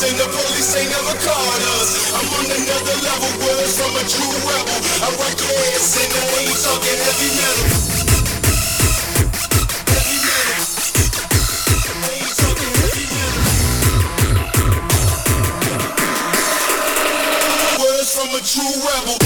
us, and the police ain't never caught us. I'm on another level, words from a true rebel. I rock your ass in the way you talking heavy metal. From a true rebel,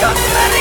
Throw it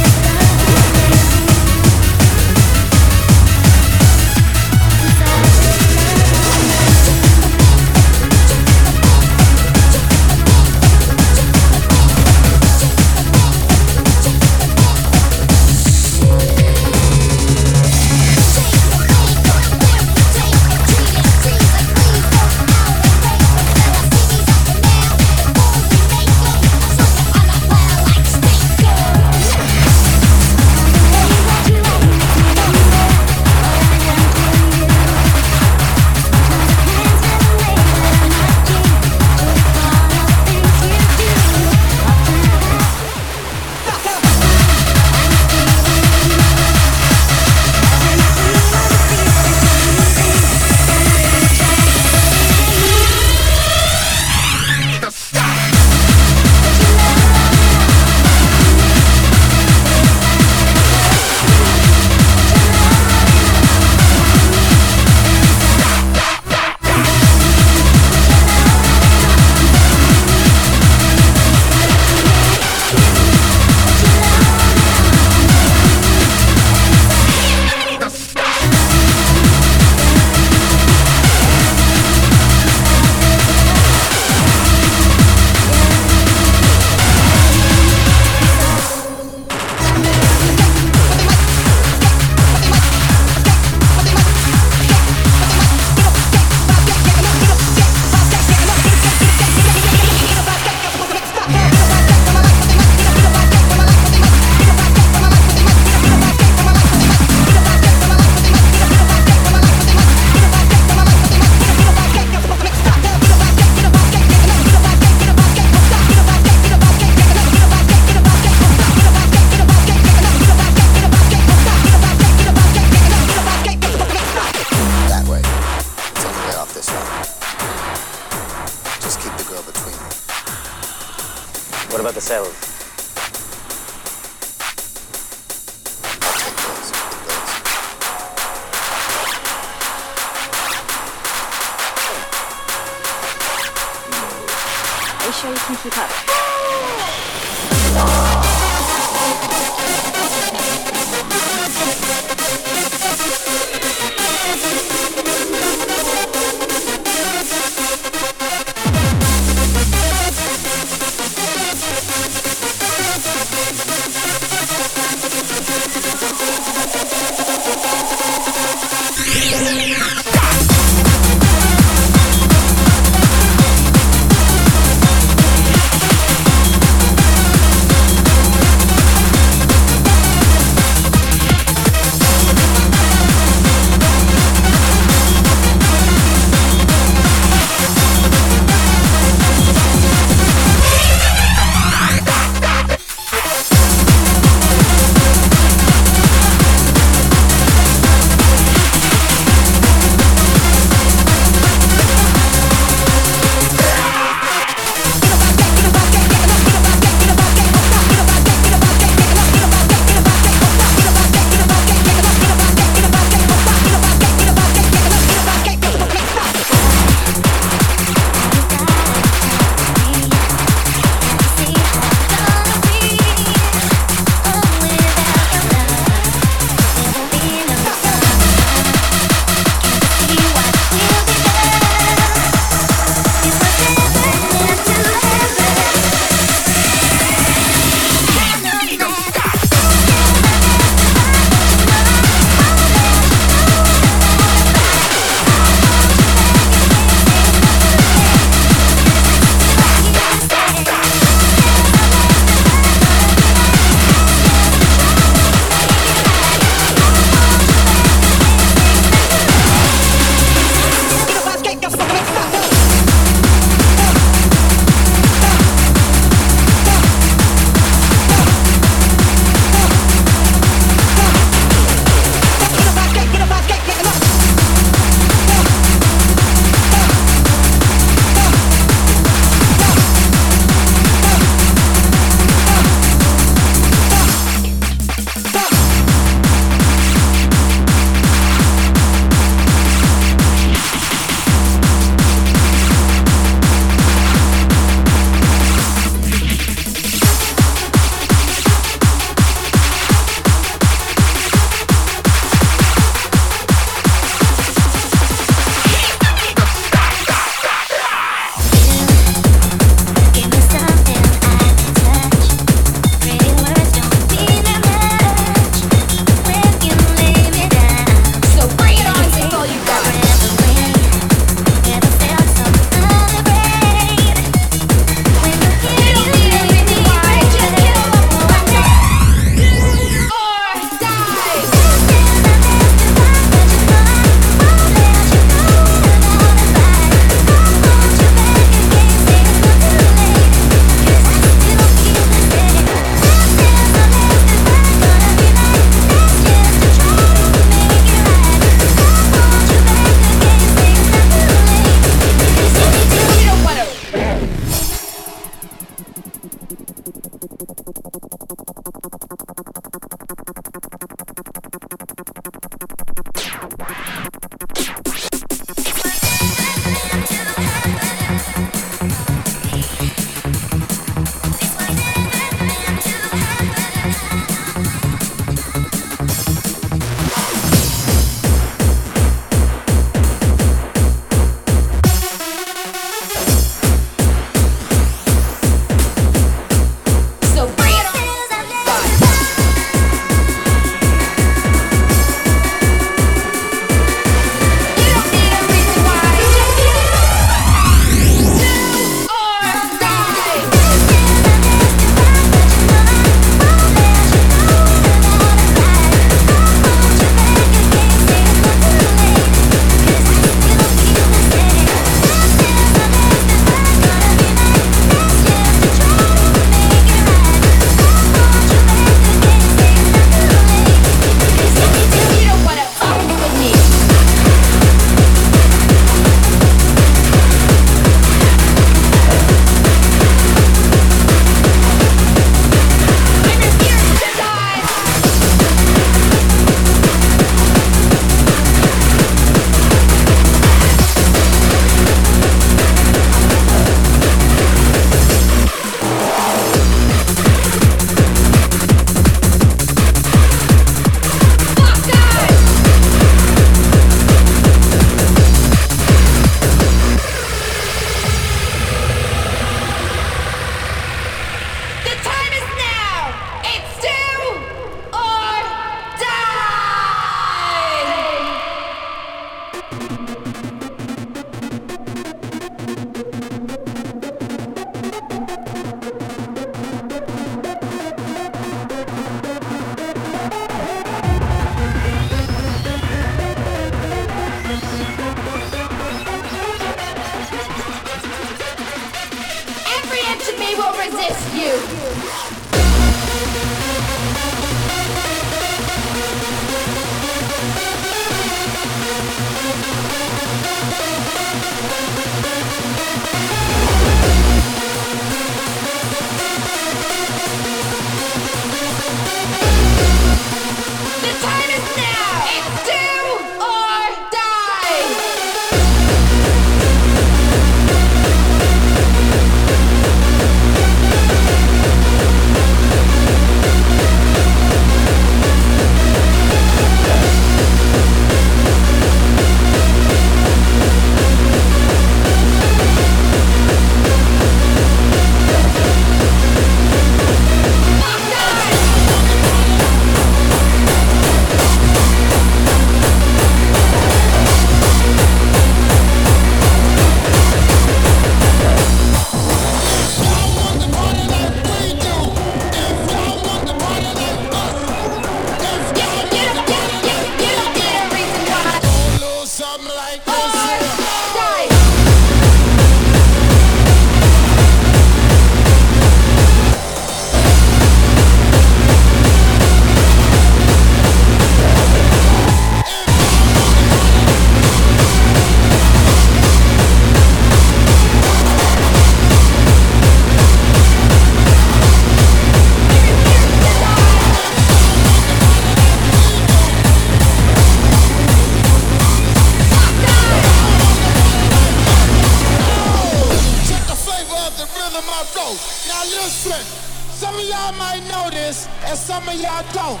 know this and some of y'all don't.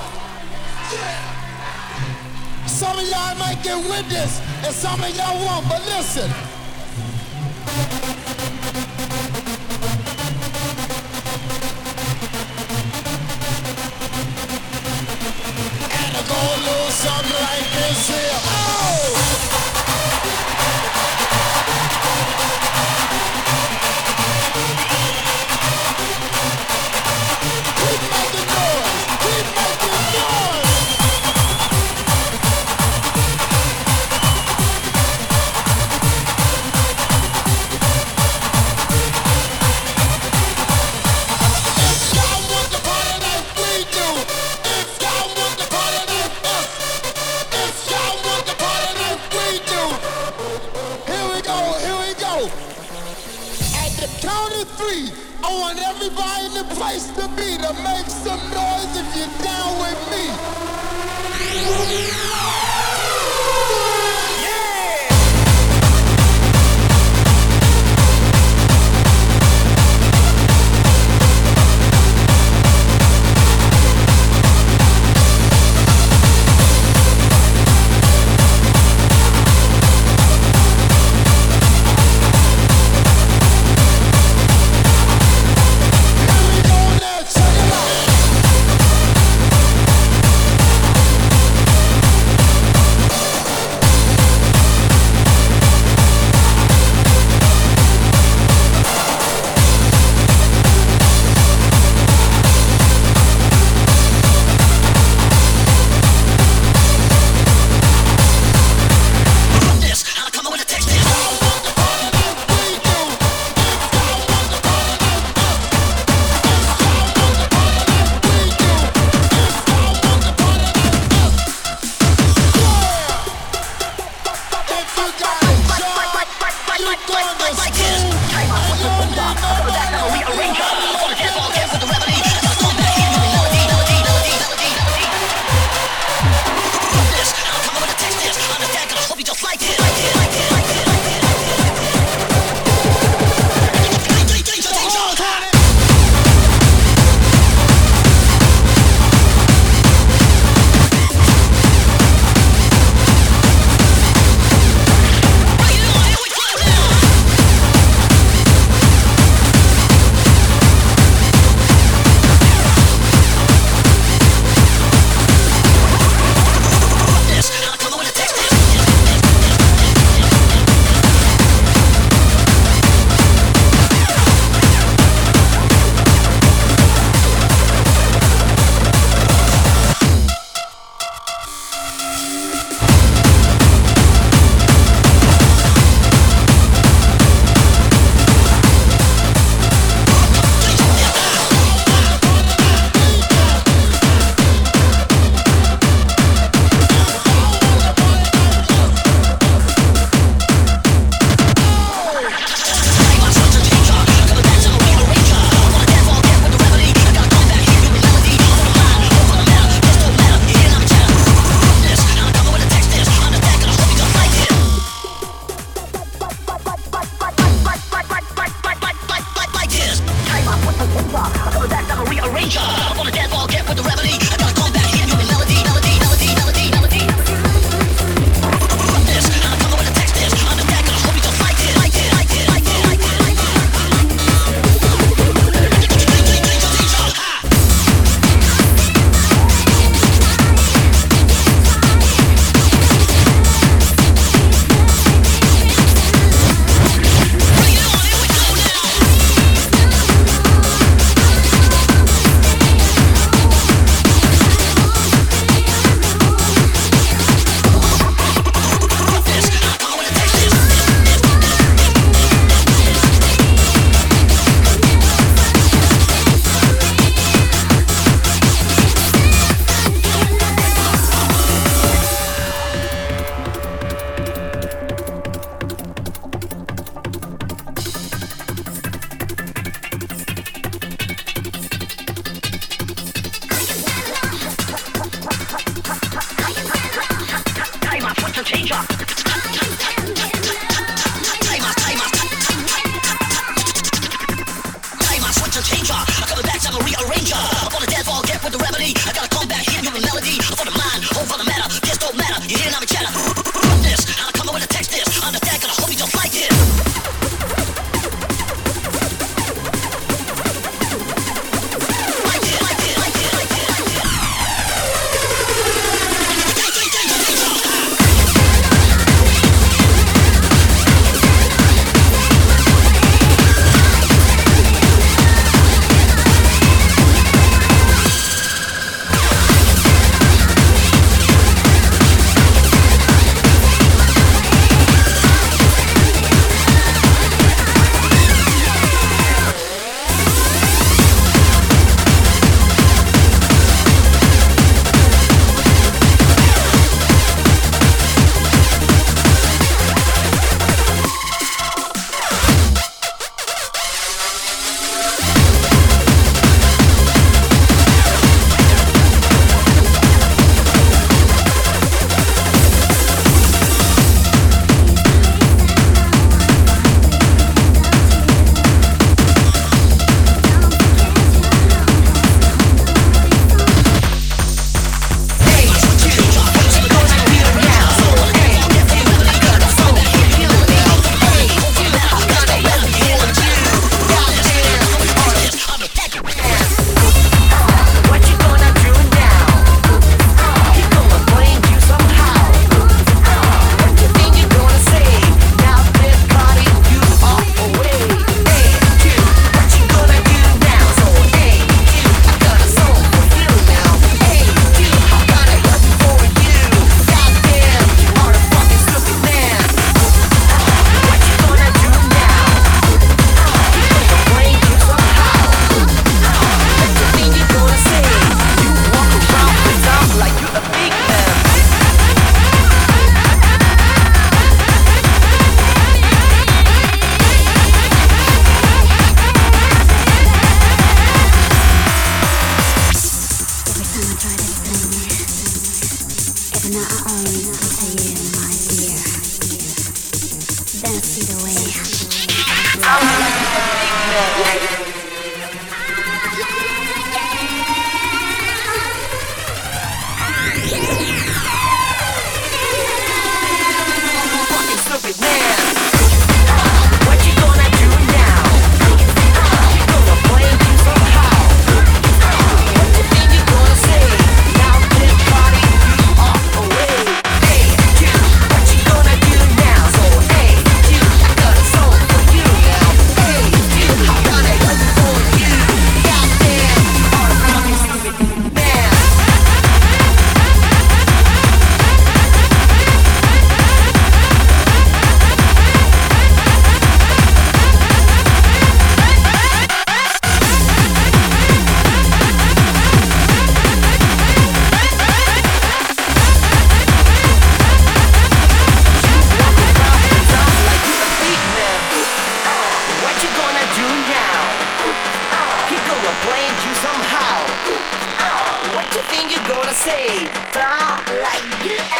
Some of y'all might get with this and some of y'all won't, but listen. And I'm gonna lose something like this here. Like you